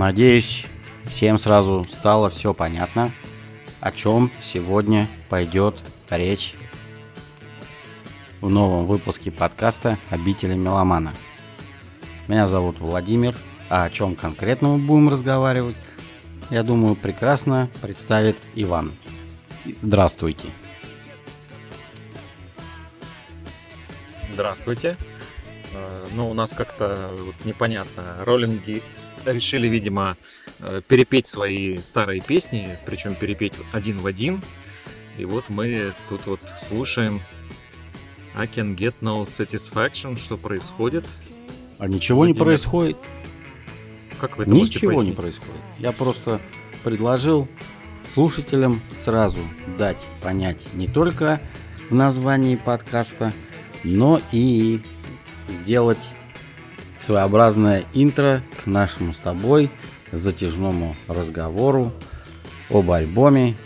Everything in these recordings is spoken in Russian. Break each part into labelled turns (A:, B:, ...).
A: Надеюсь, всем сразу стало все понятно, о чем сегодня пойдет речь в новом выпуске подкаста «Обители меломана». Меня зовут Владимир, а о чем конкретно мы будем разговаривать, я думаю, прекрасно представит Иван. Здравствуйте.
B: Здравствуйте. Э, ну, у нас как-то вот непонятно. Роллинги решили, видимо, э, перепеть свои старые песни, причем перепеть один в один. И вот мы тут вот слушаем I can get no satisfaction, что происходит.
A: А ничего Владимир. не происходит.
B: Как вы это
A: Ничего не происходит. Я просто предложил слушателям сразу дать понять не только в названии подкаста, но и сделать своеобразное интро к нашему с тобой затяжному разговору об альбоме,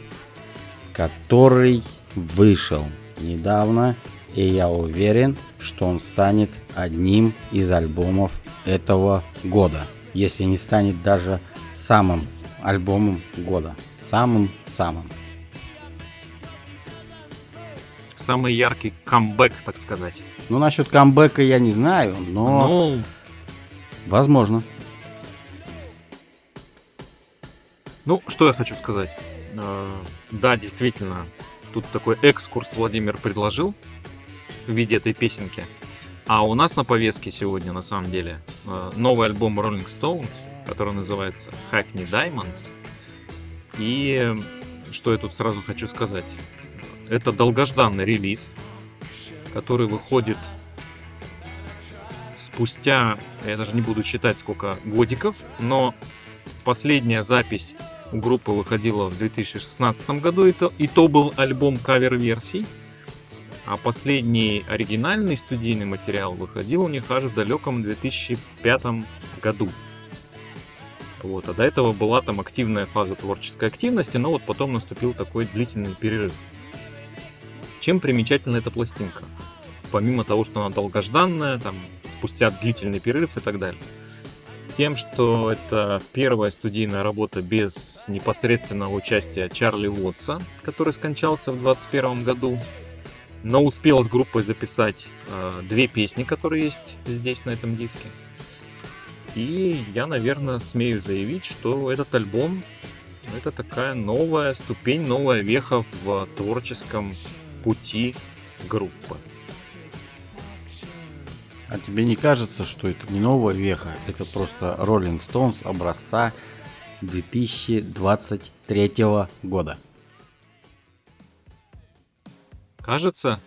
A: который вышел недавно, и я уверен, что он станет одним из альбомов этого года, если не станет даже самым альбомом года, самым-самым.
B: Самый яркий камбэк, так сказать.
A: Ну, насчет камбэка я не знаю, но... Ну... Возможно.
B: Ну, что я хочу сказать. Э, да, действительно, тут такой экскурс Владимир предложил в виде этой песенки. А у нас на повестке сегодня, на самом деле, э, новый альбом Rolling Stones, который называется Hackney Diamonds. И что я тут сразу хочу сказать. Это долгожданный релиз, который выходит спустя, я даже не буду считать сколько годиков, но последняя запись у группы выходила в 2016 году, и то, и то был альбом кавер-версий. А последний оригинальный студийный материал выходил у них аж в далеком 2005 году. Вот, а до этого была там активная фаза творческой активности, но вот потом наступил такой длительный перерыв. Чем примечательна эта пластинка? Помимо того, что она долгожданная, там, спустя длительный перерыв и так далее. Тем, что это первая студийная работа без непосредственного участия Чарли Уотса, который скончался в 2021 году, но успел с группой записать э, две песни, которые есть здесь на этом диске. И я, наверное, смею заявить, что этот альбом это такая новая ступень, новая веха в творческом пути группы.
A: А тебе не кажется, что это не новая веха, это просто Rolling Stones образца 2023 года?
B: Кажется,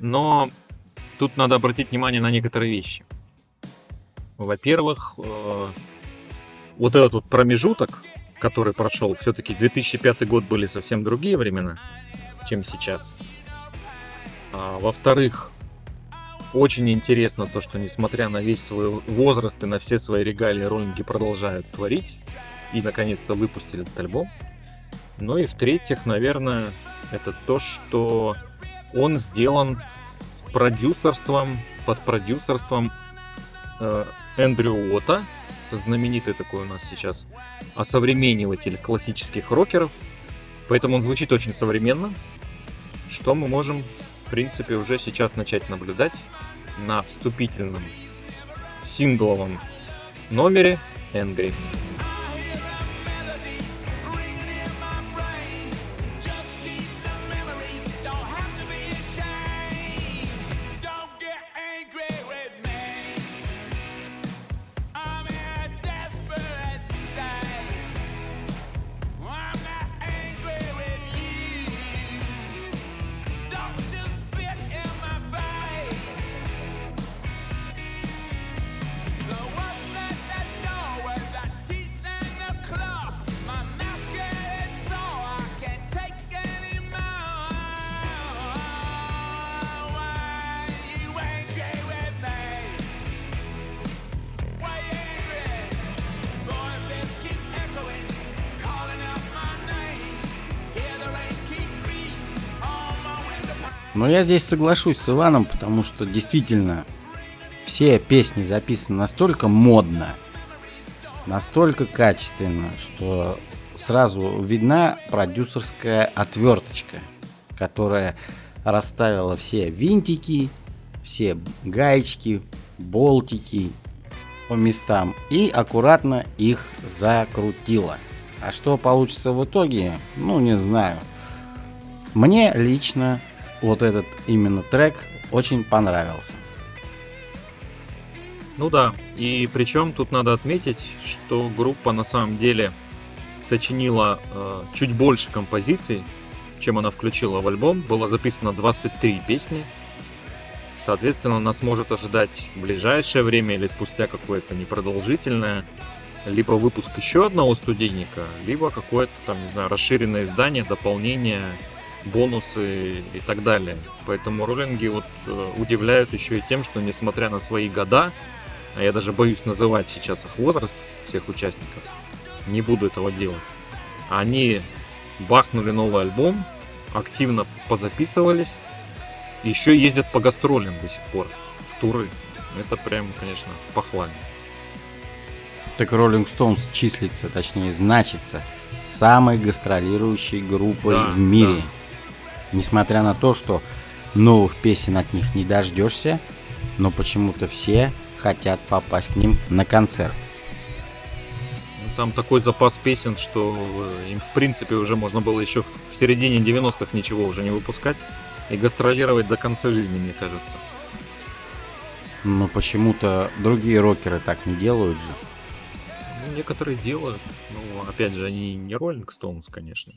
B: но тут надо обратить внимание на некоторые вещи. Во-первых, э, вот этот вот промежуток, который прошел, все-таки 2005 год были совсем другие времена, чем сейчас. А, во-вторых, очень интересно то, что несмотря на весь свой возраст и на все свои регалии, роллинги продолжают творить. И наконец-то выпустили этот альбом. Ну и в-третьих, наверное, это то, что он сделан с продюсерством, под продюсерством э, Эндрю Уотта, знаменитый такой у нас сейчас осовремениватель классических рокеров. Поэтому он звучит очень современно, что мы можем в принципе, уже сейчас начать наблюдать на вступительном сингловом номере Angry.
A: Но я здесь соглашусь с Иваном, потому что действительно все песни записаны настолько модно, настолько качественно, что сразу видна продюсерская отверточка, которая расставила все винтики, все гаечки, болтики по местам и аккуратно их закрутила. А что получится в итоге, ну не знаю. Мне лично вот этот именно трек очень понравился.
B: Ну да, и причем тут надо отметить, что группа на самом деле сочинила э, чуть больше композиций, чем она включила в альбом. Было записано 23 песни. Соответственно, нас может ожидать в ближайшее время или спустя какое-то непродолжительное либо выпуск еще одного студийника, либо какое-то там, не знаю, расширенное издание, дополнение, бонусы и так далее. Поэтому роллинги вот э, удивляют еще и тем, что несмотря на свои года, а я даже боюсь называть сейчас их возраст, всех участников, не буду этого делать, они бахнули новый альбом, активно позаписывались, еще ездят по гастролям до сих пор, в туры. Это прям, конечно, похвально.
A: Так Rolling Stones числится, точнее значится, самой гастролирующей группой да, в мире. Да. Несмотря на то, что новых песен от них не дождешься, но почему-то все хотят попасть к ним на концерт.
B: Ну, там такой запас песен, что э, им в принципе уже можно было еще в середине 90-х ничего уже не выпускать и гастролировать до конца жизни, мне кажется.
A: Но почему-то другие рокеры так не делают же.
B: Ну, некоторые делают. Ну, опять же, они не Rolling Stones, конечно.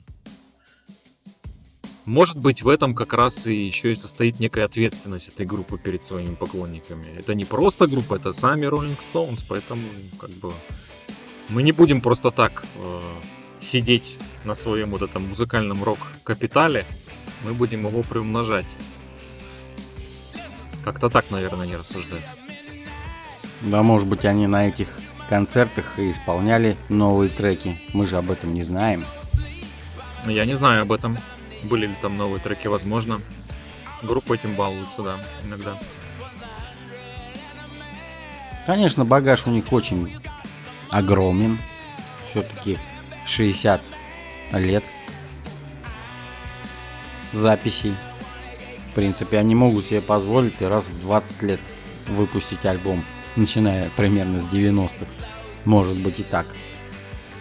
B: Может быть, в этом как раз и еще и состоит некая ответственность этой группы перед своими поклонниками. Это не просто группа, это сами Rolling Stones, поэтому как бы мы не будем просто так э, сидеть на своем вот этом музыкальном рок-капитале, мы будем его приумножать. Как-то так, наверное, не рассуждать.
A: Да, может быть, они на этих концертах и исполняли новые треки. Мы же об этом не знаем.
B: Я не знаю об этом. Были ли там новые треки, возможно. Группа этим балуется, да, иногда.
A: Конечно, багаж у них очень огромен. Все-таки 60 лет записей. В принципе, они могут себе позволить раз в 20 лет выпустить альбом, начиная примерно с 90-х. Может быть и так.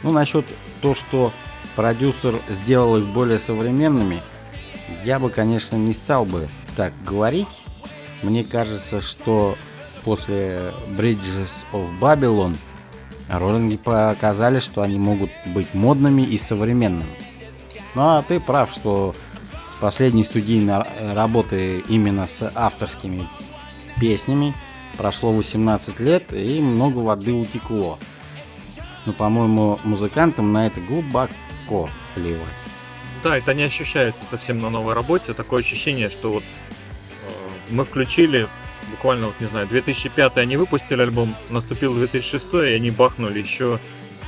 A: Ну, насчет то, что продюсер сделал их более современными, я бы, конечно, не стал бы так говорить. Мне кажется, что после Bridges of Babylon роллинги показали, что они могут быть модными и современными. Ну а ты прав, что с последней студийной работы именно с авторскими песнями прошло 18 лет и много воды утекло. Но, по-моему, музыкантам на это глубоко легко плевать.
B: Да, это не ощущается совсем на новой работе. Такое ощущение, что вот э, мы включили буквально, вот не знаю, 2005 они выпустили альбом, наступил 2006 и они бахнули еще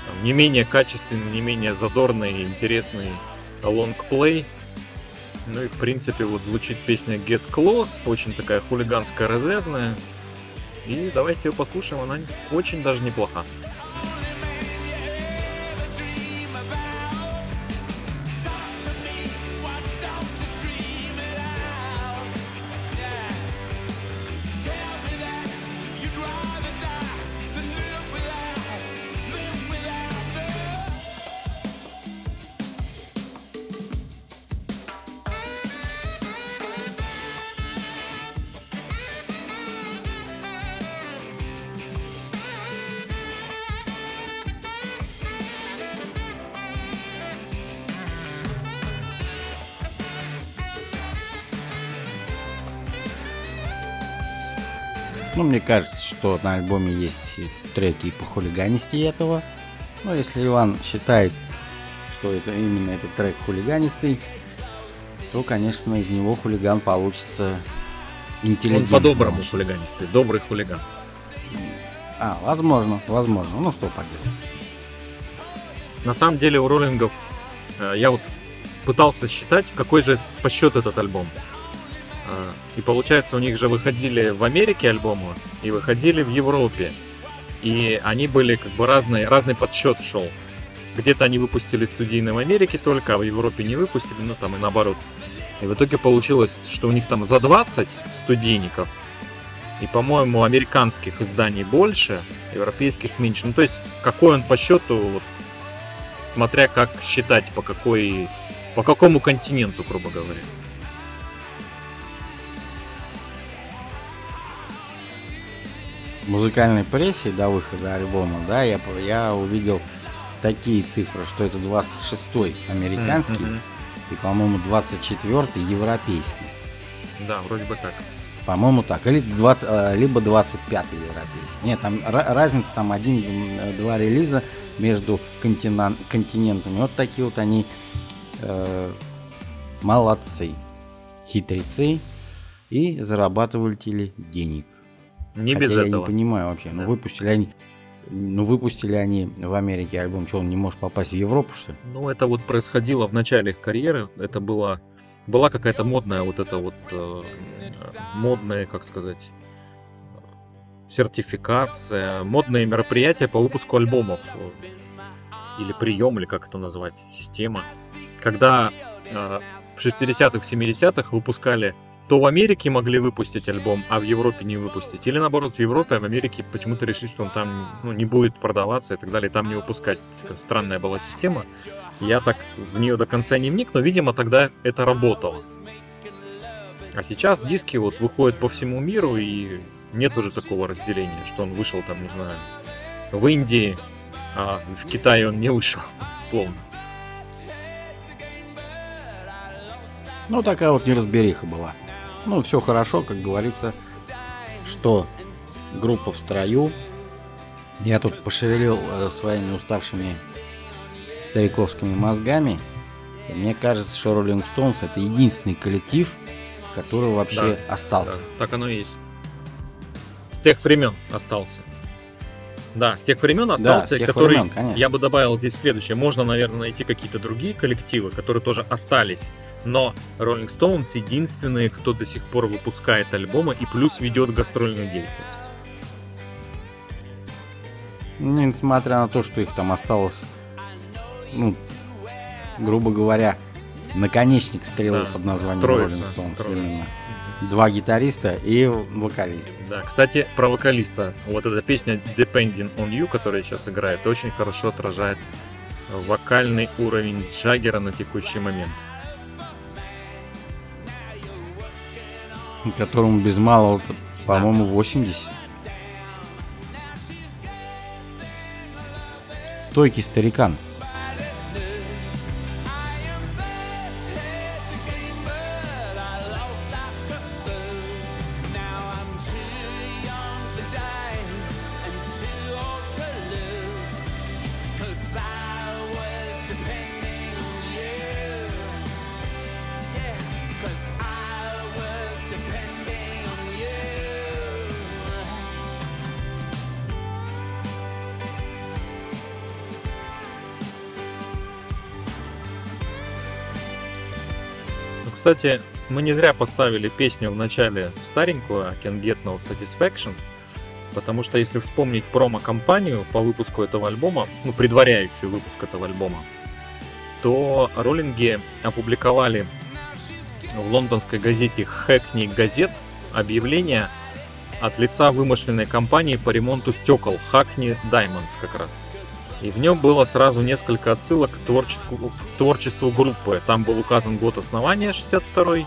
B: там, не менее качественный, не менее задорный, интересный лонгплей. Ну и в принципе вот звучит песня Get Close, очень такая хулиганская, развязная. И давайте ее послушаем, она очень даже неплоха.
A: Ну, мне кажется, что на альбоме есть треки по хулиганисти этого. Но если Иван считает, что это именно этот трек хулиганистый, то, конечно, из него хулиган получится интеллигентный.
B: Он по-доброму хулиганистый, добрый хулиган.
A: А, возможно, возможно. Ну, что поделать.
B: На самом деле у роллингов э, я вот пытался считать, какой же по счету этот альбом. И получается, у них же выходили в Америке альбомы и выходили в Европе. И они были как бы разные, разный подсчет шел. Где-то они выпустили студийные в Америке только, а в Европе не выпустили, ну там и наоборот. И в итоге получилось, что у них там за 20 студийников, и, по-моему, американских изданий больше, европейских меньше. Ну, то есть, какой он по счету, вот, смотря как считать, по какой, по какому континенту, грубо говоря.
A: Музыкальной прессе до выхода альбома, да, я, я увидел такие цифры, что это 26-й американский mm-hmm. и, по-моему, 24-й европейский.
B: Да, вроде бы так.
A: По-моему, так. Или 20, э, либо 25-й европейский. Нет, там разница там один-два релиза между континент, континентами. Вот такие вот они э, молодцы, хитрецы и зарабатывали денег.
B: Не Хотя без
A: я
B: этого.
A: не понимаю вообще. Ну, да. Ну выпустили они ну, выпустили они в Америке альбом, что он не может попасть в Европу, что ли?
B: Ну, это вот происходило в начале их карьеры. Это было была какая-то модная вот эта вот э, модная, как сказать, сертификация, модные мероприятия по выпуску альбомов или прием, или как это назвать, система. Когда э, в 60-х, 70-х выпускали то в Америке могли выпустить альбом, а в Европе не выпустить. Или наоборот, в Европе, а в Америке почему-то решить, что он там ну, не будет продаваться и так далее, там не выпускать. Странная была система. Я так в нее до конца не вник, но, видимо, тогда это работало. А сейчас диски вот выходят по всему миру, и нет уже такого разделения, что он вышел там, не знаю, в Индии, а в Китае он не вышел, словно.
A: Ну, такая вот неразбериха была. Ну, все хорошо, как говорится, что группа в строю. Я тут пошевелил э, своими уставшими стариковскими мозгами. И мне кажется, что Rolling Stones это единственный коллектив, который вообще да, остался. Да,
B: так оно и есть. С тех времен остался. Да, с тех времен остался, да, тех который времен, я бы добавил здесь следующее. Можно, наверное, найти какие-то другие коллективы, которые тоже остались. Но Rolling Stones единственные, кто до сих пор выпускает альбомы и плюс ведет гастрольную деятельность.
A: Несмотря на то, что их там осталось ну, грубо говоря, наконечник стрелы да, под названием троица, Rolling Stones. Троица. Именно. Два гитариста и вокалист.
B: Да, кстати, про вокалиста. Вот эта песня Depending on You, которая сейчас играет, очень хорошо отражает вокальный уровень Джаггера на текущий момент.
A: Которому без малого, по-моему, 80. Стойкий старикан.
B: Кстати, мы не зря поставили песню в начале старенькую I Can Get No Satisfaction, потому что если вспомнить промо-компанию по выпуску этого альбома, ну, предваряющую выпуск этого альбома, то роллинги опубликовали в лондонской газете Hackney Gazette объявление от лица вымышленной компании по ремонту стекол Hackney Diamonds как раз. И в нем было сразу несколько отсылок к творчеству, к творчеству группы. Там был указан год основания 62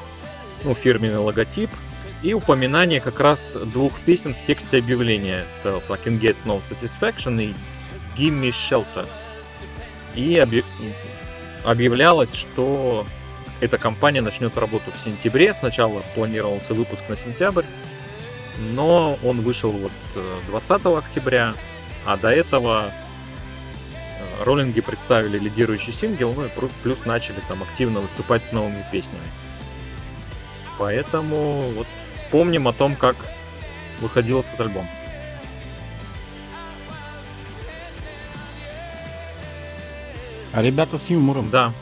B: ну, фирменный логотип, и упоминание как раз двух песен в тексте объявления. Это I Can Get No Satisfaction и Give Me Shelter. И объ... объявлялось, что эта компания начнет работу в сентябре. Сначала планировался выпуск на сентябрь, но он вышел вот 20 э, октября, а до этого роллинги представили лидирующий сингл, ну и плюс начали там активно выступать с новыми песнями. Поэтому вот вспомним о том, как выходил этот альбом.
A: А ребята с юмором.
B: Да.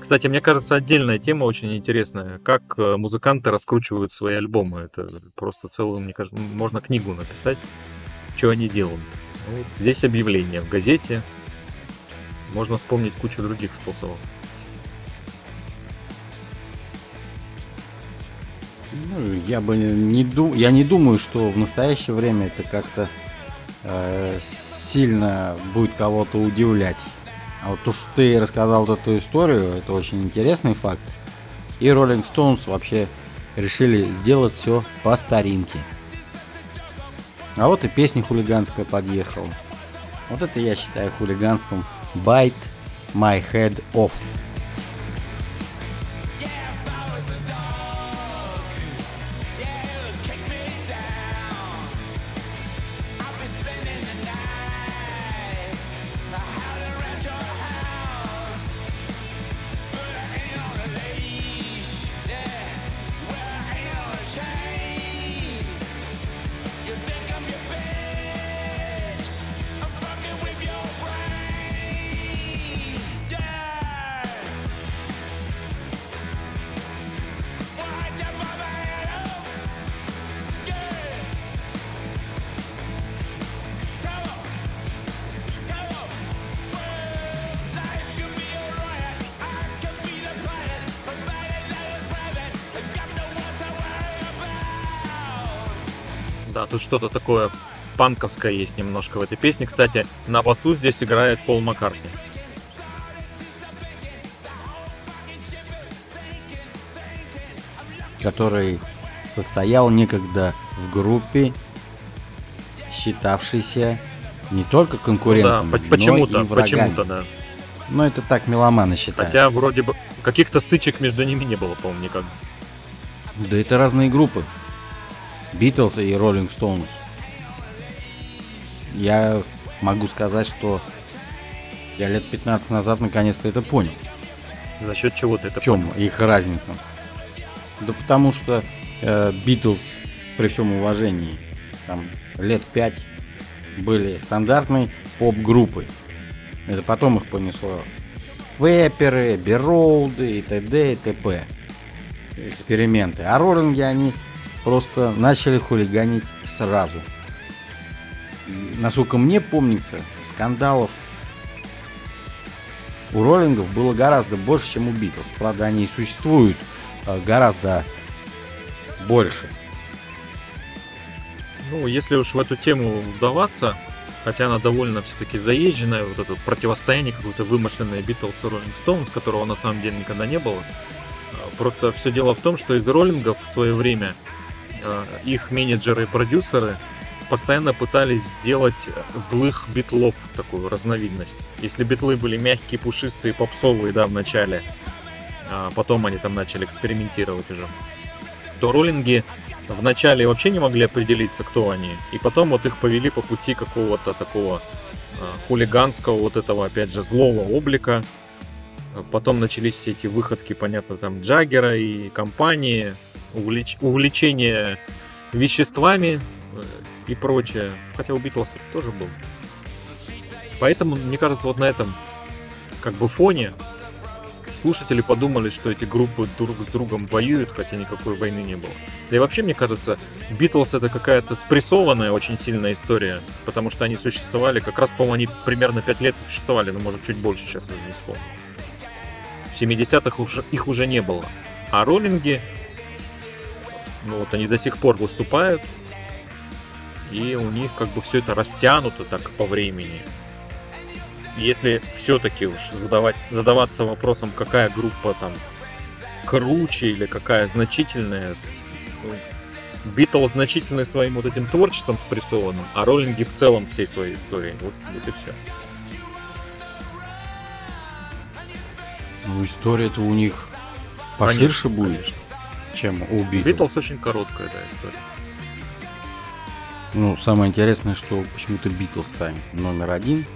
B: Кстати, мне кажется, отдельная тема очень интересная. Как э, музыканты раскручивают свои альбомы. Это просто целую, мне кажется, можно книгу написать, что они делают. Вот здесь объявление в газете. Можно вспомнить кучу других способов.
A: Ну, я бы не ду... я не думаю, что в настоящее время это как-то э, сильно будет кого-то удивлять. А вот то, что ты рассказал эту историю, это очень интересный факт. И Rolling Stones вообще решили сделать все по старинке. А вот и песня хулиганская подъехала. Вот это я считаю хулиганством. Bite my head off.
B: Что-то такое панковское есть немножко в этой песне. Кстати, на басу здесь играет Пол Маккартни.
A: который состоял некогда в группе, считавшейся не только конкурентом,
B: ну, да, почему-то, почему-то, да.
A: Но это так меломаны считают.
B: Хотя вроде бы каких-то стычек между ними не было, по-моему, никогда.
A: Да это разные группы. Битлз и Роллинг Стоунс. Я могу сказать, что я лет 15 назад наконец-то это понял.
B: За счет чего ты это
A: В чем
B: понял?
A: их разница? Да потому что Битлз, э, при всем уважении, там лет 5 были стандартной поп-группой. Это потом их понесло Веперы, Беролды и т.д. и т.п. Эксперименты. А роллинги они просто начали хулиганить сразу. И, насколько мне помнится, скандалов у роллингов было гораздо больше, чем у Битлз. Правда, они и существуют э, гораздо больше.
B: Ну, если уж в эту тему вдаваться, хотя она довольно все-таки заезженная, вот это противостояние какое-то вымышленное Битлз и Роллинг Стоунс, которого на самом деле никогда не было. А, просто все дело в том, что из роллингов в свое время а, их менеджеры и продюсеры постоянно пытались сделать злых битлов такую разновидность. Если битлы были мягкие, пушистые, попсовые, да, в начале, а потом они там начали экспериментировать уже, то роллинги вначале вообще не могли определиться, кто они. И потом вот их повели по пути какого-то такого э, хулиганского, вот этого, опять же, злого облика. Потом начались все эти выходки, понятно, там Джаггера и компании, увлеч... увлечение веществами э, и прочее. Хотя у Битлз тоже был. Поэтому, мне кажется, вот на этом как бы фоне слушатели подумали, что эти группы друг с другом воюют, хотя никакой войны не было. Да и вообще, мне кажется, Битлз это какая-то спрессованная очень сильная история, потому что они существовали, как раз, по-моему, они примерно 5 лет существовали, но может чуть больше сейчас уже не вспомню. В 70-х уже, их уже не было. А роллинги, ну вот они до сих пор выступают, и у них как бы все это растянуто так по времени если все-таки уж задавать, задаваться вопросом, какая группа там круче или какая значительная, Битлз значительный своим вот этим творчеством спрессованным, а роллинги в целом всей своей историей. Вот, вот и все.
A: Ну, история-то у них поширше
B: конечно,
A: будет,
B: конечно.
A: Чем у Битлз.
B: Битлз очень короткая, да, история.
A: Ну, самое интересное, что почему-то Битлз станет номер один,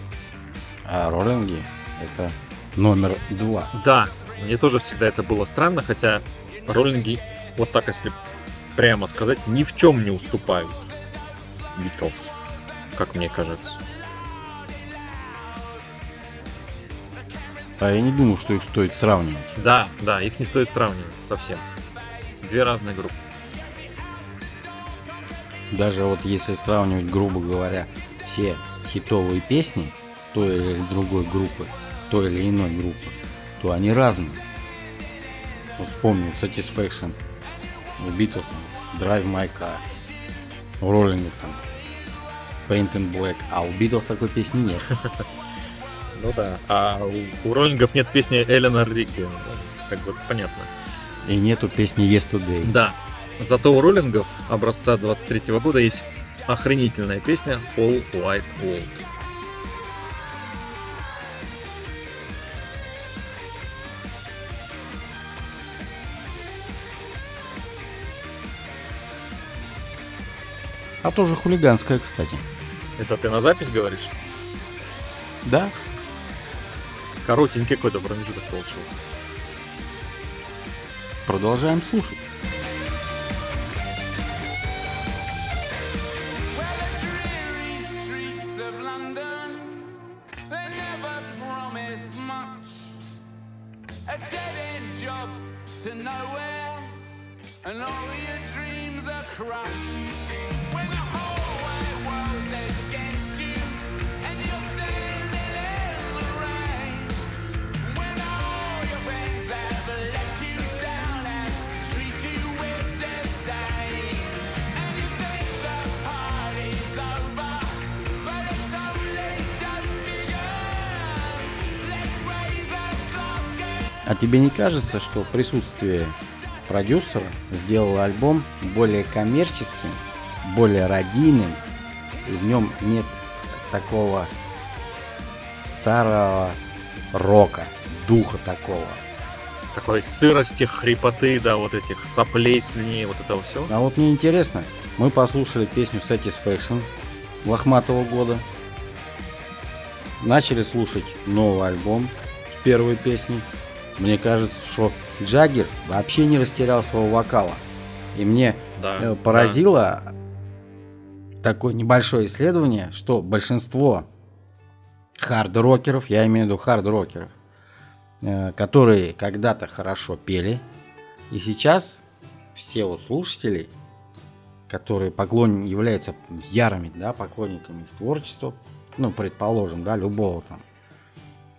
A: а роллинги это номер два.
B: Да, мне тоже всегда это было странно, хотя роллинги, вот так если прямо сказать, ни в чем не уступают Битлз, как мне кажется.
A: А я не думаю, что их стоит сравнивать.
B: Да, да, их не стоит сравнивать совсем. Две разные группы.
A: Даже вот если сравнивать, грубо говоря, все хитовые песни той или другой группы, той или иной группы, то они разные. Вот вспомнил Satisfaction, у Beatles там Drive My Car, у Роллингов там Paint in Black, а у Beatles такой песни нет.
B: Ну да, а у, Роллингов нет песни Эленор Ригби, как бы понятно.
A: И нету песни Yesterday.
B: Да, зато у Роллингов образца 23 -го года есть охренительная песня All White World.
A: А тоже хулиганская, кстати.
B: Это ты на запись говоришь?
A: Да.
B: Коротенький какой-то промежуток получился.
A: Продолжаем слушать. to тебе не кажется, что присутствие продюсера сделало альбом более коммерческим, более радийным, и в нем нет такого старого рока, духа такого.
B: Такой сырости, хрипоты, да, вот этих соплей, слюней, вот этого все.
A: А вот мне интересно, мы послушали песню Satisfaction Лохматого года, начали слушать новый альбом с первой песни. Мне кажется, что Джаггер вообще не растерял своего вокала. И мне да, э, поразило да. такое небольшое исследование, что большинство хард-рокеров, я имею в виду хард-рокеров, э, которые когда-то хорошо пели, и сейчас все вот слушатели, которые поклон... являются ярыми да, поклонниками творчества, ну, предположим, да, любого там,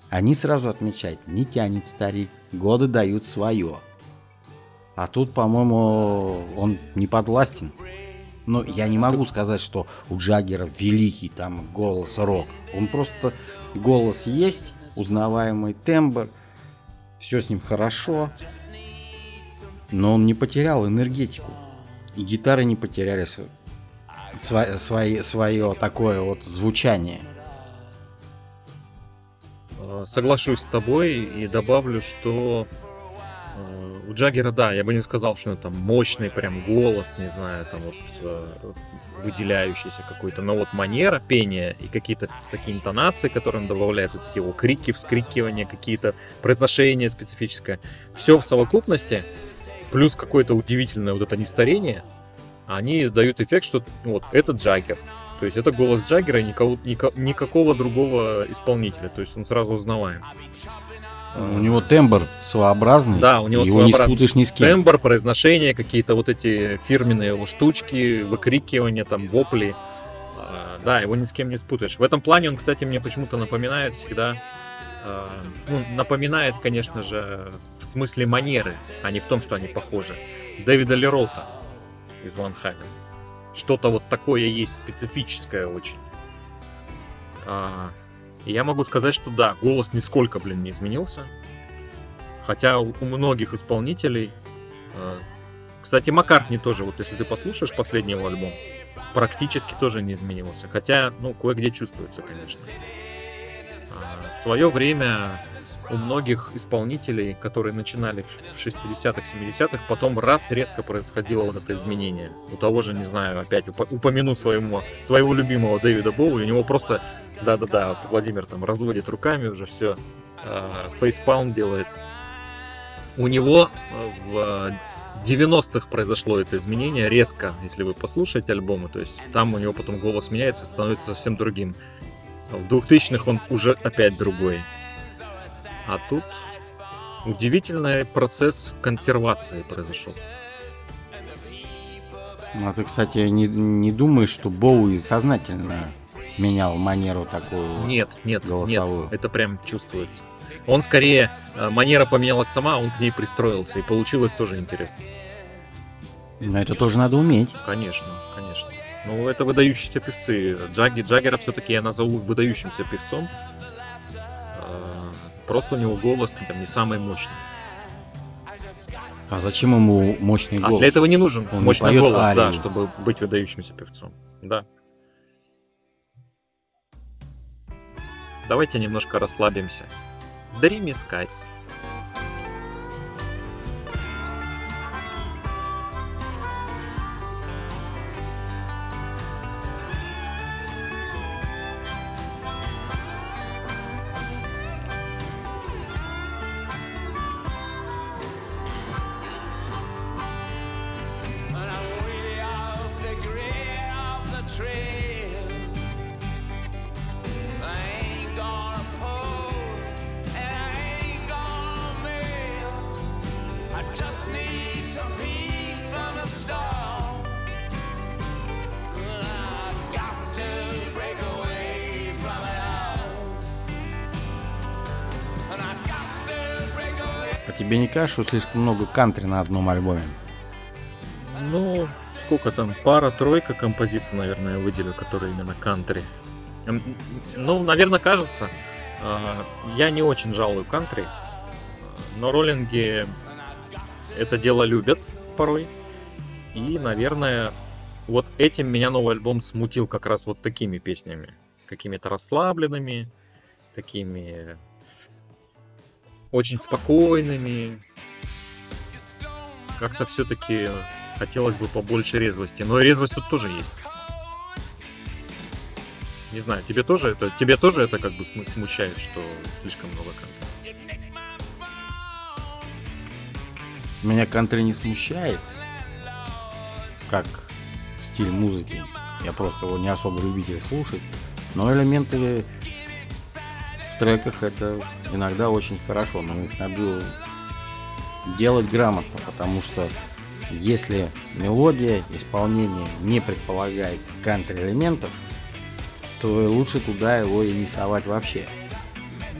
A: они сразу отмечают, не тянет старик, годы дают свое. А тут, по-моему, он не подвластен. Но я не могу сказать, что у Джаггера великий там голос рок. Он просто голос есть, узнаваемый тембр, все с ним хорошо, но он не потерял энергетику. И гитары не потеряли свое, свое, такое вот звучание.
B: Соглашусь с тобой и добавлю, что э, у Джаггера, да, я бы не сказал, что это там мощный прям голос, не знаю, там вот э, выделяющийся какой-то, но вот манера пения и какие-то такие интонации, которые он добавляет, вот эти его крики, вскрикивания, какие-то произношения специфическое, все в совокупности, плюс какое-то удивительное вот это нестарение, они дают эффект, что вот это Джаггер, то есть это голос Джаггера и никого, никакого другого исполнителя. То есть он сразу узнаваем.
A: У него тембр своеобразный.
B: Да, у него
A: его не спутаешь ни с кем.
B: Тембр, произношение, какие-то вот эти фирменные его штучки, выкрикивания, там, вопли. А, да, его ни с кем не спутаешь. В этом плане он, кстати, мне почему-то напоминает всегда а, ну, напоминает, конечно же, в смысле манеры, а не в том, что они похожи. Дэвида Лерота из Ван что-то вот такое есть специфическое очень. А, я могу сказать, что да, голос нисколько, блин, не изменился. Хотя у, многих исполнителей... А, кстати, Маккартни тоже, вот если ты послушаешь последний его альбом, практически тоже не изменился. Хотя, ну, кое-где чувствуется, конечно. А, в свое время у многих исполнителей, которые начинали в 60-х, 70-х, потом раз резко происходило вот это изменение. У того же, не знаю, опять упомяну своему, своего любимого Дэвида Боу, у него просто, да-да-да, вот Владимир там разводит руками уже все, фейспалм делает. У него э, в 90-х произошло это изменение резко, если вы послушаете альбомы, то есть там у него потом голос меняется, становится совсем другим. В 2000-х он уже опять другой. А тут удивительный процесс консервации произошел.
A: А ты, кстати, не, не думаешь, что Боуи сознательно менял манеру такую.
B: Нет, нет,
A: голосовую.
B: нет, это прям чувствуется. Он скорее, э, манера поменялась сама, он к ней пристроился, и получилось тоже интересно.
A: Но это тоже надо уметь.
B: Конечно, конечно. Ну, это выдающиеся певцы. Джаги, Джаггера все-таки я назову выдающимся певцом. Просто у него голос там, не самый мощный.
A: А зачем ему мощный
B: А
A: голос?
B: для этого не нужен
A: Он
B: мощный голос, да,
A: арию.
B: чтобы быть выдающимся певцом. Да. Давайте немножко расслабимся. Dreamy Skies.
A: Тебе не кажется, что слишком много кантри на одном альбоме?
B: Ну, сколько там? Пара-тройка композиций, наверное, я выделю, которые именно кантри. М, Ну, наверное, кажется. А, Я не очень жалую кантри, но роллинги это дело любят порой. И, наверное, вот этим меня новый альбом смутил как раз вот такими песнями. Какими-то расслабленными, такими очень спокойными. Как-то все-таки хотелось бы побольше резвости. Но резвость тут тоже есть. Не знаю, тебе тоже это, тебе тоже это как бы сму- смущает, что слишком много контента?
A: Меня кантри не смущает, как стиль музыки. Я просто его не особо любитель слушать. Но элементы треках это иногда очень хорошо, но их надо делать грамотно, потому что если мелодия, исполнение не предполагает кантри элементов, то лучше туда его и не совать вообще.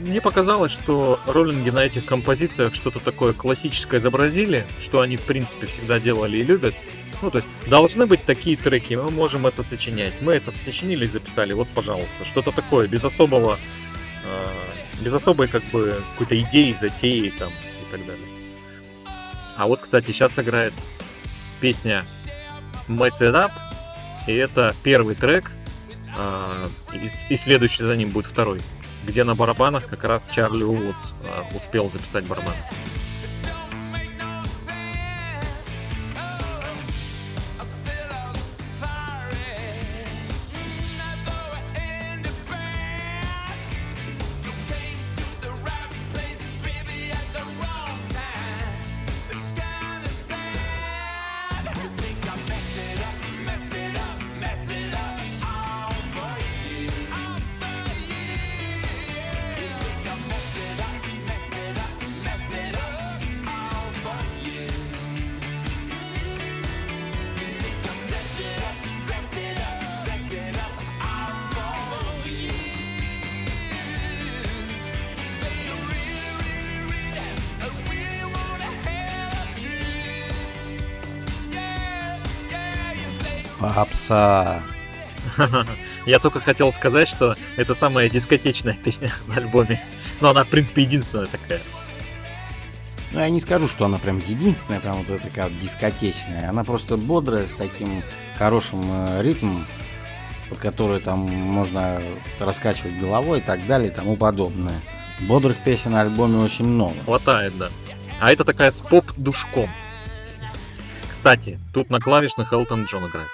B: Мне показалось, что роллинги на этих композициях что-то такое классическое изобразили, что они в принципе всегда делали и любят. Ну, то есть, должны быть такие треки, мы можем это сочинять. Мы это сочинили и записали, вот, пожалуйста. Что-то такое, без особого, без особой, как бы, какой-то идеи, затеи там и так далее. А вот, кстати, сейчас играет песня Mess It Up, и это первый трек, э, и, и следующий за ним будет второй, где на барабанах как раз Чарли Уотс э, успел записать барабан. Я только хотел сказать, что это самая дискотечная песня на альбоме. Но она, в принципе, единственная такая.
A: Ну, я не скажу, что она прям единственная, прям вот такая вот дискотечная. Она просто бодрая, с таким хорошим э, ритмом, под который там можно раскачивать головой и так далее и тому подобное. Бодрых песен на альбоме очень много.
B: Хватает, да. А это такая с поп-душком. Кстати, тут на клавишных Элтон Джон играет.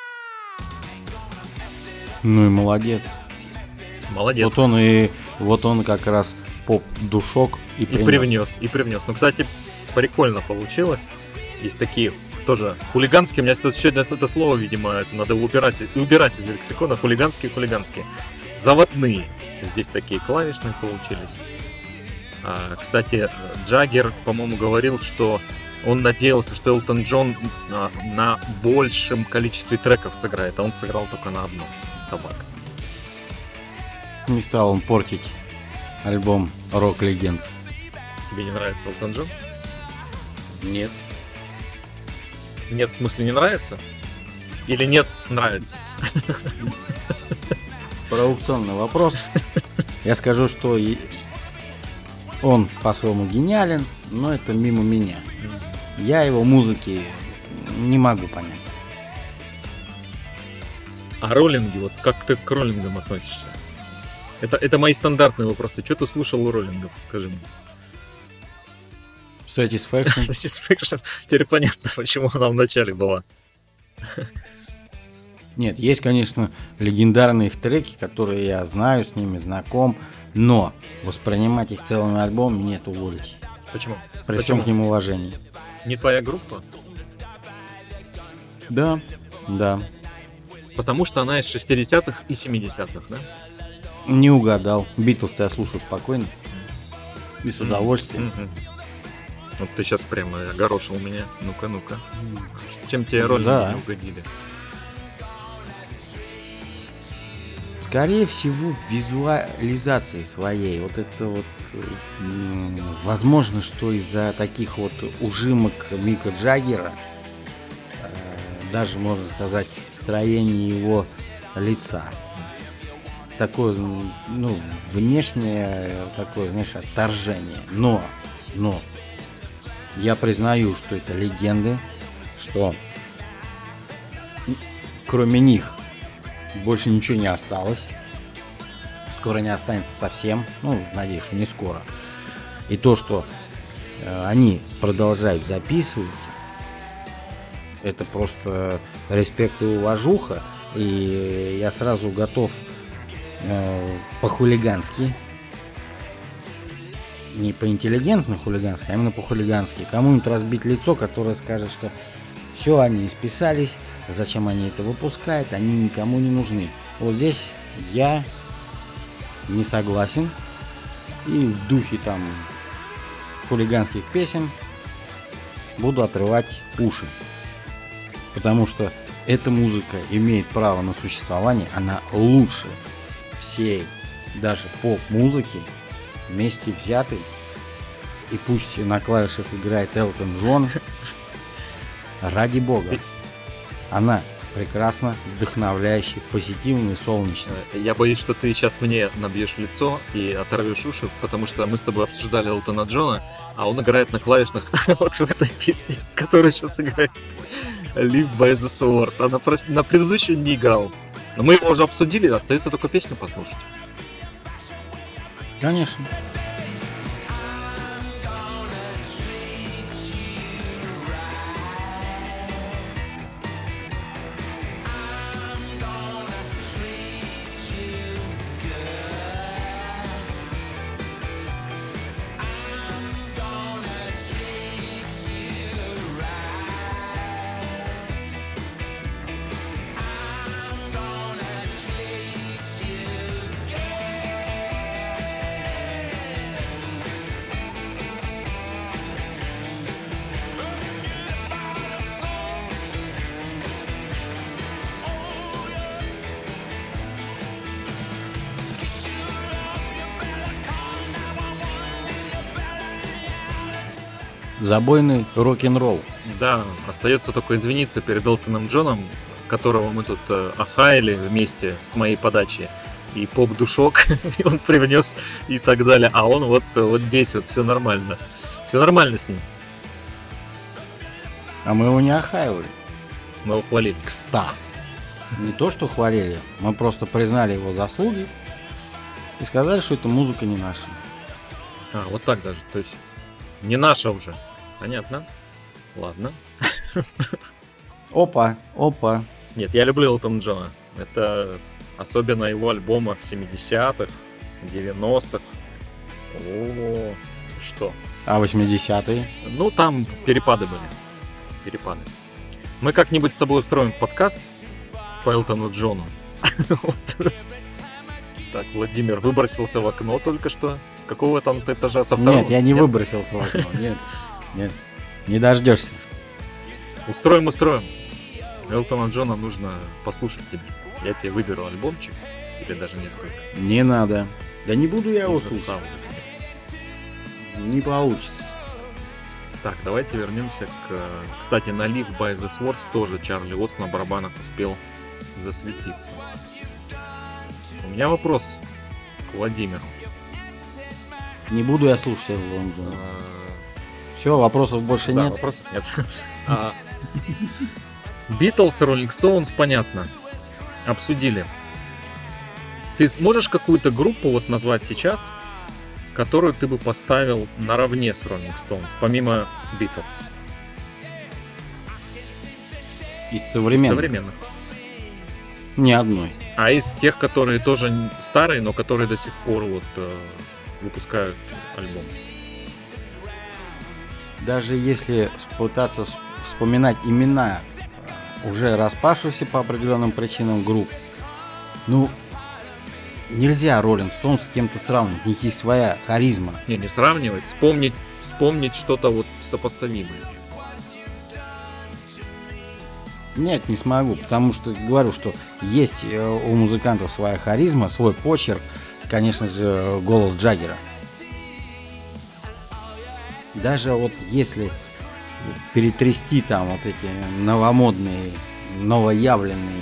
A: Ну и молодец.
B: Молодец.
A: Вот он и вот он как раз поп-душок и
B: И
A: принес.
B: привнес, и привнес. Ну, кстати, прикольно получилось. Есть такие тоже хулиганские. У меня сегодня это слово, видимо, это надо убирать, убирать из лексикона. Хулиганские, хулиганские. Заводные. Здесь такие клавишные получились. А, кстати, Джаггер, по-моему, говорил, что он надеялся, что Элтон Джон на, на большем количестве треков сыграет, а он сыграл только на одном. Собака.
A: Не стал он портить альбом Рок Легенд.
B: Тебе не нравится Элтон Джон?
A: Нет.
B: Нет, в смысле не нравится? Или нет, нравится?
A: Провокационный вопрос. Я скажу, что он по-своему гениален, но это мимо меня. Я его музыки не могу понять.
B: А роллинги, вот как ты к роллингам относишься? Это, это мои стандартные вопросы. Что ты слушал у роллингов? Скажи мне.
A: Satisfaction.
B: Satisfaction. Теперь понятно, почему она в начале была.
A: Нет, есть, конечно, легендарные их треки, которые я знаю, с ними знаком, но воспринимать их целыми альбомами нет уволить.
B: Почему?
A: При
B: Почему?
A: всем к ним уважении.
B: Не твоя группа?
A: Да, да.
B: Потому что она из 60-х и 70-х, да?
A: Не угадал. Битлз я слушаю спокойно. И с удовольствием.
B: Мгм. Вот ты сейчас прямо огорошил меня. Ну-ка, ну-ка. Чем тебе роллинги
A: Да.
B: не угодили?
A: Скорее всего, визуализации своей. Вот это вот, э, возможно, что из-за таких вот ужимок Мика Джаггера, даже, можно сказать, строение его лица. Такое, ну, внешнее такое, знаешь, отторжение. Но, но, я признаю, что это легенды, что кроме них больше ничего не осталось. Скоро не останется совсем. Ну, надеюсь, что не скоро. И то, что э, они продолжают записываться, это просто респект и уважуха. И я сразу готов э, по-хулигански. Не по-интеллигентно хулигански, а именно по-хулигански. Кому-нибудь разбить лицо, которое скажет, что все, они исписались, зачем они это выпускают, они никому не нужны. Вот здесь я не согласен. И в духе там хулиганских песен буду отрывать уши. Потому что эта музыка имеет право на существование, она лучше всей даже поп-музыки вместе взятой. И пусть на клавишах играет Элтон Джон, ради бога. Она прекрасно, и солнечная.
B: Э, Я боюсь, что ты сейчас мне набьешь лицо и оторвешь уши, потому что мы с тобой обсуждали Элтона Джона, а он играет на клавишных вот в этой песне, которая сейчас играет Live by the Sword. А на, на предыдущей не играл. Но мы его уже обсудили, остается только песню послушать.
A: Конечно. Забойный рок-н-ролл.
B: Да, остается только извиниться перед Элтоном Джоном, которого мы тут э, охаяли вместе с моей подачи. И поп-душок он привнес и так далее. А он вот, э, вот здесь вот все нормально. Все нормально с ним.
A: А мы его не охаивали.
B: Мы его хвалили.
A: Кста. Не то, что хвалили, мы просто признали его заслуги и сказали, что эта музыка не наша.
B: А, вот так даже. То есть не наша уже. Понятно. Ладно.
A: Опа, опа.
B: Нет, я люблю Элтона Джона. Это особенно его альбомы 70-х, 90-х. О, что?
A: А 80-е?
B: Ну, там перепады были. Перепады. Мы как-нибудь с тобой устроим подкаст по Элтону Джону. Так, Владимир выбросился в окно только что. С какого там этажа? Со второго?
A: Нет, я не выбросился в окно. Нет, нет. Не дождешься.
B: Устроим, устроим. Элтона Джона нужно послушать тебе. Я тебе выберу альбомчик. Или даже несколько.
A: Не надо. Да не буду я его слушать. Не получится.
B: Так, давайте вернемся к... Кстати, на Live by the Swords тоже Чарли Уотс на барабанах успел засветиться. У меня вопрос к Владимиру.
A: Не буду я слушать Элтон Джона. Все, вопросов больше
B: Да,
A: нет.
B: вопросов нет. Битлз, Роллинг Стоунс, понятно. Обсудили. Ты сможешь какую-то группу вот назвать сейчас, которую ты бы поставил наравне с Роллинг Стоунс, помимо Битлз?
A: Из современных.
B: Современных.
A: Ни одной.
B: А из тех, которые тоже старые, но которые до сих пор вот э, выпускают альбом.
A: Даже если пытаться вс- вспоминать имена э, уже распавшихся по определенным причинам групп, ну, нельзя Роллинг Стоунс с кем-то сравнивать. У них есть своя харизма.
B: Не, не сравнивать, вспомнить, вспомнить что-то вот сопоставимое.
A: Нет, не смогу, потому что говорю, что есть э, у музыкантов своя харизма, свой почерк, конечно же, э, голос Джаггера. Даже вот если перетрясти там вот эти новомодные, новоявленные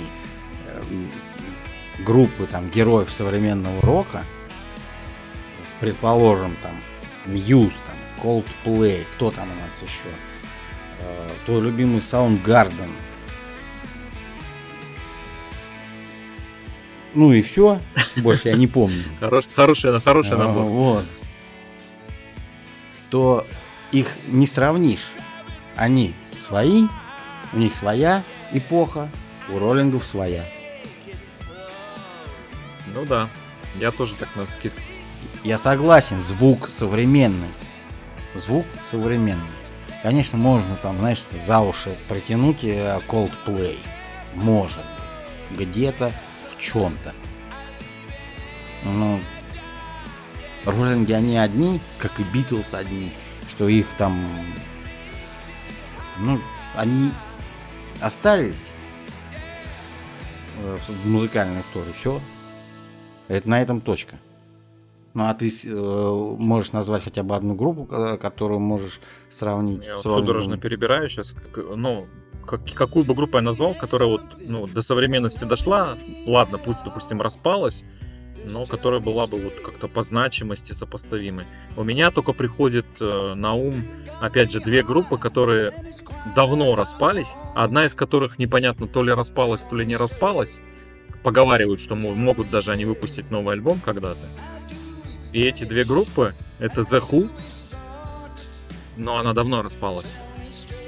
A: эм, группы там героев современного рока, предположим там Мьюз, там Coldplay, кто там у нас еще, Э, твой любимый Soundgarden, Ну и все. Больше я не помню.
B: Хорош, хороший, хороший
A: А,
B: набор.
A: Вот. То их не сравнишь. Они свои, у них своя эпоха, у роллингов своя.
B: Ну да, я тоже так на скид.
A: Я согласен, звук современный. Звук современный. Конечно, можно там, знаешь, за уши притянуть э, Coldplay. Может. Где-то, в чем-то. Но роллинги, они одни, как и Битлз одни. Что их там... Ну, они остались э, в музыкальной истории. Все. Это на этом точка. Ну, а ты э, можешь назвать хотя бы одну группу, ко- которую можешь сравнить
B: Я
A: с
B: вот судорожно перебираю сейчас, ну, как- какую бы группу я назвал, которая вот ну, до современности дошла, ладно, пусть, допустим, распалась, но которая была бы вот как-то по значимости сопоставимой. У меня только приходит э, на ум, опять же, две группы, которые давно распались, одна из которых непонятно то ли распалась, то ли не распалась. Поговаривают, что мо- могут даже они выпустить новый альбом когда-то. И эти две группы это The Who, но она давно распалась.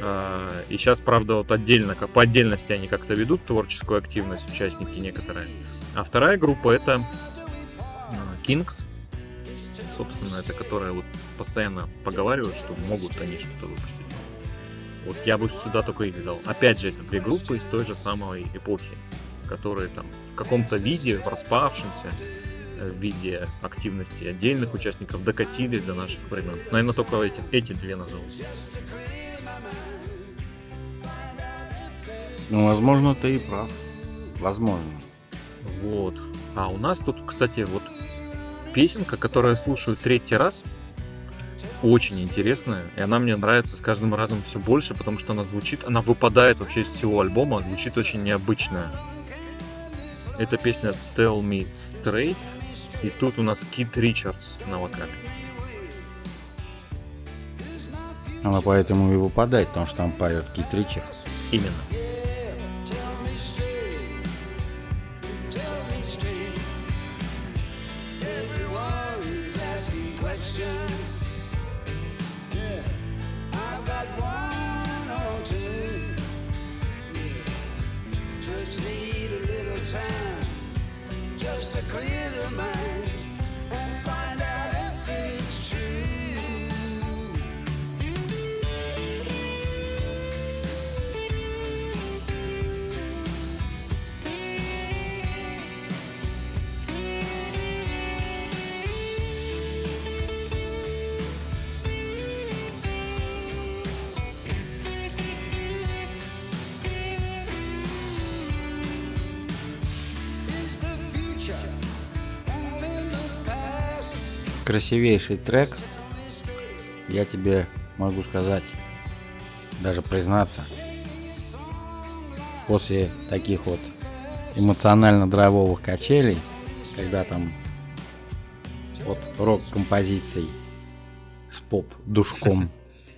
B: А, И сейчас, правда, вот отдельно, как по отдельности они как-то ведут творческую активность, участники некоторые. А вторая группа это Kings. Собственно, это которая вот постоянно поговаривают, что могут они что-то выпустить. Вот я бы сюда только их взял. Опять же, это две группы из той же самой эпохи, которые там в каком-то виде, в распавшемся, э, в виде активности отдельных участников докатились до наших времен. Наверное, только эти, эти две назову.
A: Ну, возможно, ты и прав. Возможно.
B: Вот. А у нас тут, кстати, вот песенка, которую я слушаю третий раз, очень интересная, и она мне нравится с каждым разом все больше, потому что она звучит, она выпадает вообще из всего альбома, звучит очень необычная. Это песня Tell Me Straight, и тут у нас Кит Ричардс на вокале.
A: Она поэтому и выпадает, потому что там поет Кит Ричардс.
B: Именно.
A: Красивейший трек. Я тебе могу сказать, даже признаться, после таких вот эмоционально-драйвовых качелей, когда там вот рок-композиций с поп-душком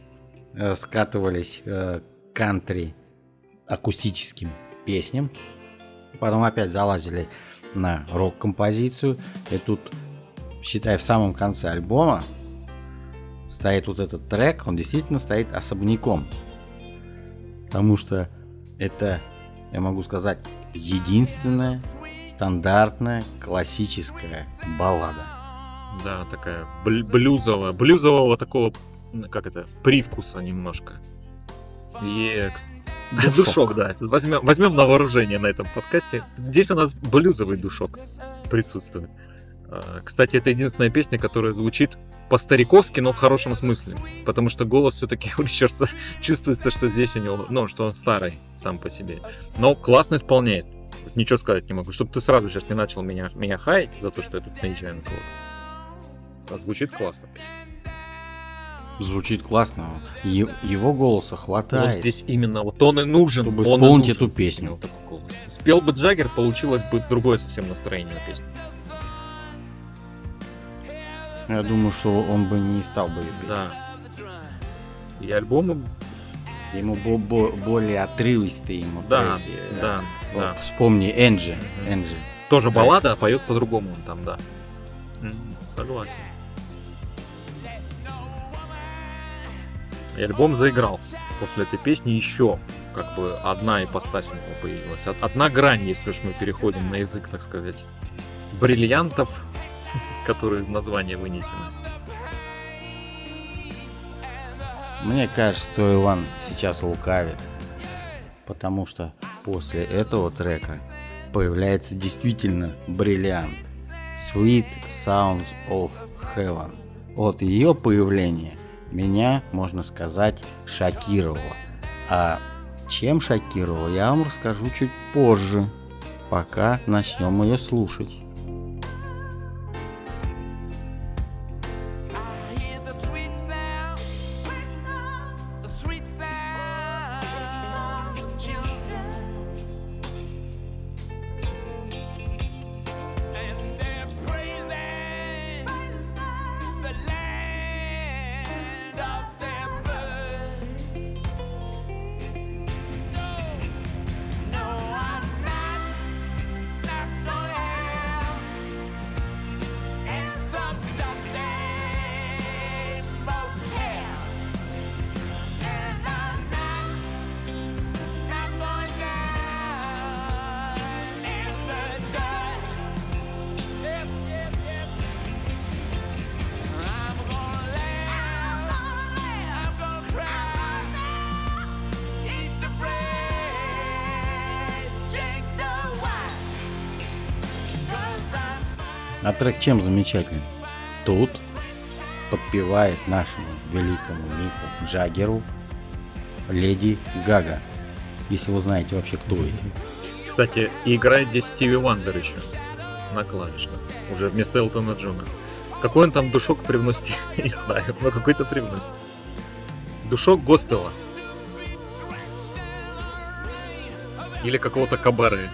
A: э, скатывались э, кантри акустическим песням, потом опять залазили на рок-композицию, и тут, считай, в самом конце альбома стоит вот этот трек, он действительно стоит особняком. Потому что это, я могу сказать, единственная стандартная классическая баллада.
B: Да, такая бл- блюзовая, блюзового такого, как это, привкуса немножко. И,
A: Душок.
B: душок, да. Возьмем, возьмем на вооружение на этом подкасте. Здесь у нас блюзовый душок присутствует. А, Кстати, это единственная песня, которая звучит по-стариковски, но в хорошем смысле. Потому что голос все-таки у Ричардса чувствуется, что здесь у него, ну, что он старый сам по себе. Но классно исполняет. Ничего сказать не могу. Чтобы ты сразу сейчас не начал меня, меня хаять за то, что я тут наезжаю на кого-то. А Звучит классно песня.
A: Звучит классно. Е- его голоса хватает.
B: Вот здесь именно вот он и нужен.
A: Чтобы
B: он
A: исполнить
B: нужен
A: эту песню.
B: Спел бы Джаггер, получилось бы другое совсем настроение на песне.
A: Я думаю, что он бы не стал бы ее петь.
B: Да. И альбомы,
A: Ему бо- бо- более отрывистые ему
B: да,
A: треки.
B: да,
A: Вот
B: да.
A: Вспомни Энджи.
B: Мгм.
A: Энджи.
B: Тоже баллада, а поет по-другому он там, да. Согласен. И альбом заиграл. После этой песни еще как бы одна ипостась у него появилась. Од- Одна грань, если уж мы переходим на язык, так сказать, бриллиантов, которые название вынесены.
A: Мне кажется, что Иван сейчас лукавит. Потому что после этого трека появляется действительно бриллиант. Sweet Sounds of Heaven. От ее появления меня, можно сказать, шокировало. А чем шокировало, я вам расскажу чуть позже, пока начнем ее слушать. А трек чем замечателен? Тут подпевает нашему великому Мику Джаггеру Леди Гага. Если вы знаете вообще, кто это.
B: Кстати, и играет здесь Стиви Вандер еще на клавишных, уже вместо Элтона Джона. Какой он там душок привносит, я не знаю, но какой-то привносит. Душок госпела. Или какого-то кабары.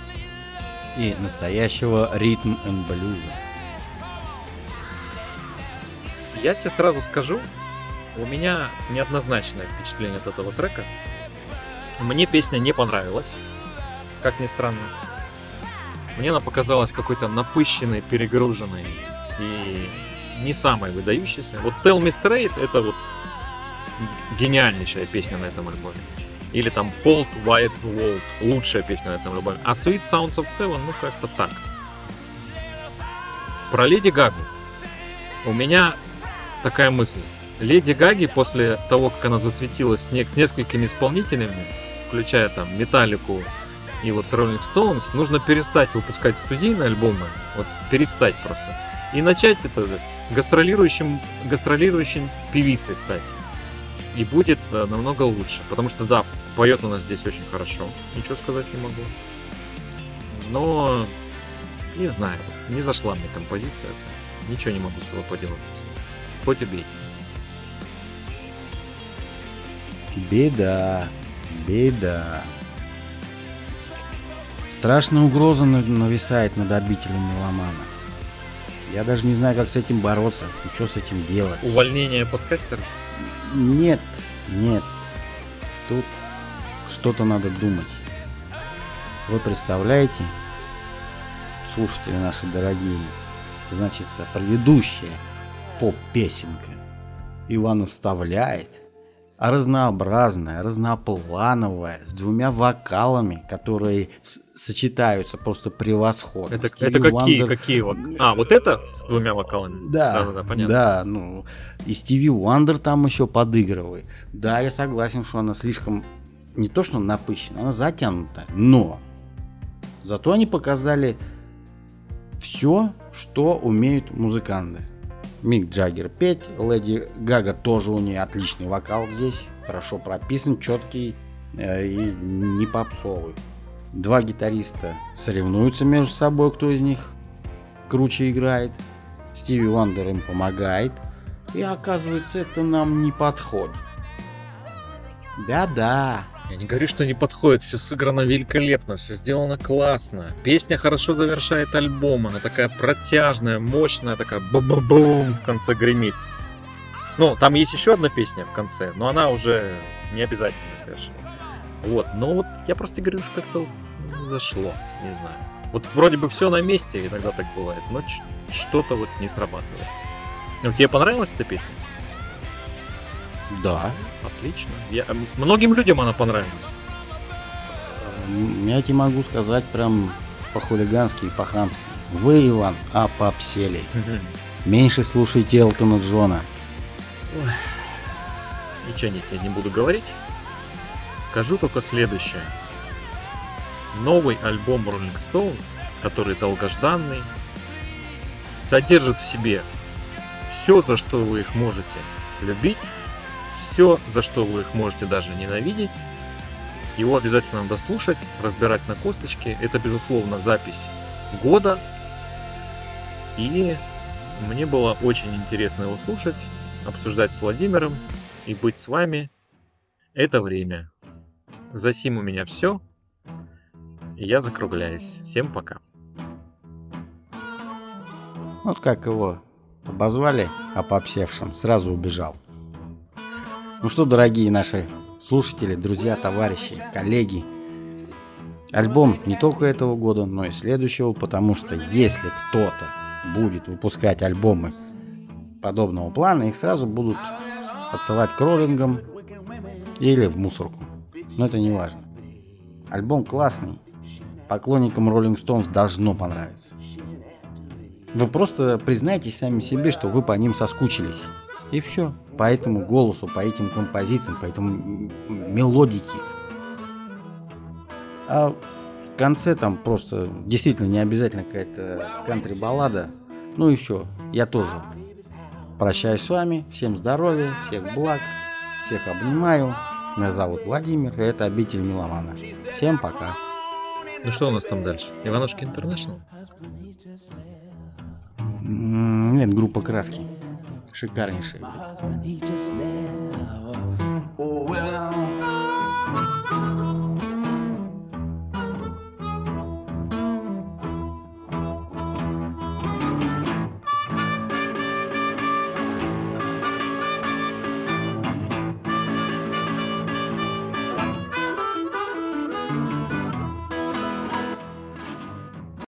A: И настоящего ритм and блюза.
B: Я тебе сразу скажу, у меня неоднозначное впечатление от этого трека. Мне песня не понравилась, как ни странно. Мне она показалась какой-то напыщенной, перегруженной и не самой выдающейся. Вот Tell Me Straight это вот гениальнейшая песня на этом альбоме. Или там Fault White World, лучшая песня на этом альбоме. А Sweet Sounds of Heaven, ну как-то так. Про Леди Гагу. У меня такая мысль. Леди Гаги после того, как она засветилась с, не- с несколькими исполнителями, включая там Металлику и вот Rolling Stones, нужно перестать выпускать студийные альбомы, вот перестать просто, и начать это гастролирующим, гастролирующим певицей стать. И будет э, намного лучше, потому что да, поет у нас здесь очень хорошо, ничего сказать не могу. Но не знаю, не зашла мне композиция, ничего не могу с собой поделать. Хоть убейте.
A: Беда, беда. Страшная угроза на- нависает над обителем меломана. Я даже не знаю, как с этим бороться и что с этим делать.
B: Увольнение подкастеров?
A: Нет, нет. Тут что-то надо думать. Вы представляете, слушатели наши дорогие, значит, предыдущая поп-песенка Иванов вставляет, а разнообразная, разноплановая, с двумя вокалами, которые сочетаются просто превосходно.
B: Это,
A: Стиви
B: это какие,
A: Вандер-
B: какие вок- А, вот это с двумя вокалами?
A: да,
B: да, понятно.
A: да, ну, и Стиви Уандер там еще подыгрывает. Да, я согласен, что она слишком, не то что напыщена, она затянута, но зато они показали все, что умеют музыканты. Мик Джаггер петь, Леди Гага тоже у нее отличный вокал здесь, хорошо прописан, четкий э, и не попсовый. Два гитариста соревнуются между собой, кто из них круче играет. Стиви Вандер им помогает. И оказывается, это нам не подходит. Да-да.
B: Я не говорю, что не подходит, все сыграно великолепно, все сделано классно. Песня хорошо завершает альбом, она такая протяжная, мощная, такая бум-бум в конце гремит. Ну, там есть еще одна песня в конце, но она уже не обязательно совершенно. Вот, но вот я просто говорю, что как-то зашло, не знаю. Вот вроде бы все на месте, иногда так бывает, но что-то вот не срабатывает. Ну, тебе понравилась эта песня?
A: Да.
B: Отлично. Я, м, многим людям она понравилась.
A: М, Я тебе могу сказать прям по-хулигански и по-хамски. Вы, Иван, опопсели. Меньше слушайте Элтона Джона.
B: Ничего не, я не буду говорить. Скажу только следующее. Новый альбом Rolling Stones, который долгожданный, содержит в себе все, за что вы их можете любить, все, за что вы их можете даже ненавидеть. Его обязательно надо слушать, разбирать на косточки. Это, безусловно, запись года. И мне было очень интересно его слушать, обсуждать с Владимиром и быть с вами это время. За сим у меня все. Я закругляюсь. Всем пока.
A: Вот как его обозвали опопсевшим, сразу убежал. Ну что, дорогие наши слушатели, друзья, товарищи, коллеги. Альбом не только этого года, но и следующего, потому что если кто-то будет выпускать альбомы подобного плана, их сразу будут отсылать к роллингам или в мусорку. Но это не важно. Альбом классный. Поклонникам Rolling Stones должно понравиться. Вы просто признайтесь сами себе, что вы по ним соскучились. И все. По этому голосу, по этим композициям, по этому мелодике. А в конце там просто действительно не обязательно какая-то кантри-баллада. Ну и все. Я тоже прощаюсь с вами. Всем здоровья, всех благ, всех обнимаю. Меня зовут Владимир, и это обитель Милована. Всем пока.
B: Ну что у нас там дальше? Иванушки Интернешнл?
A: Нет, группа краски.
C: шикарнейшее.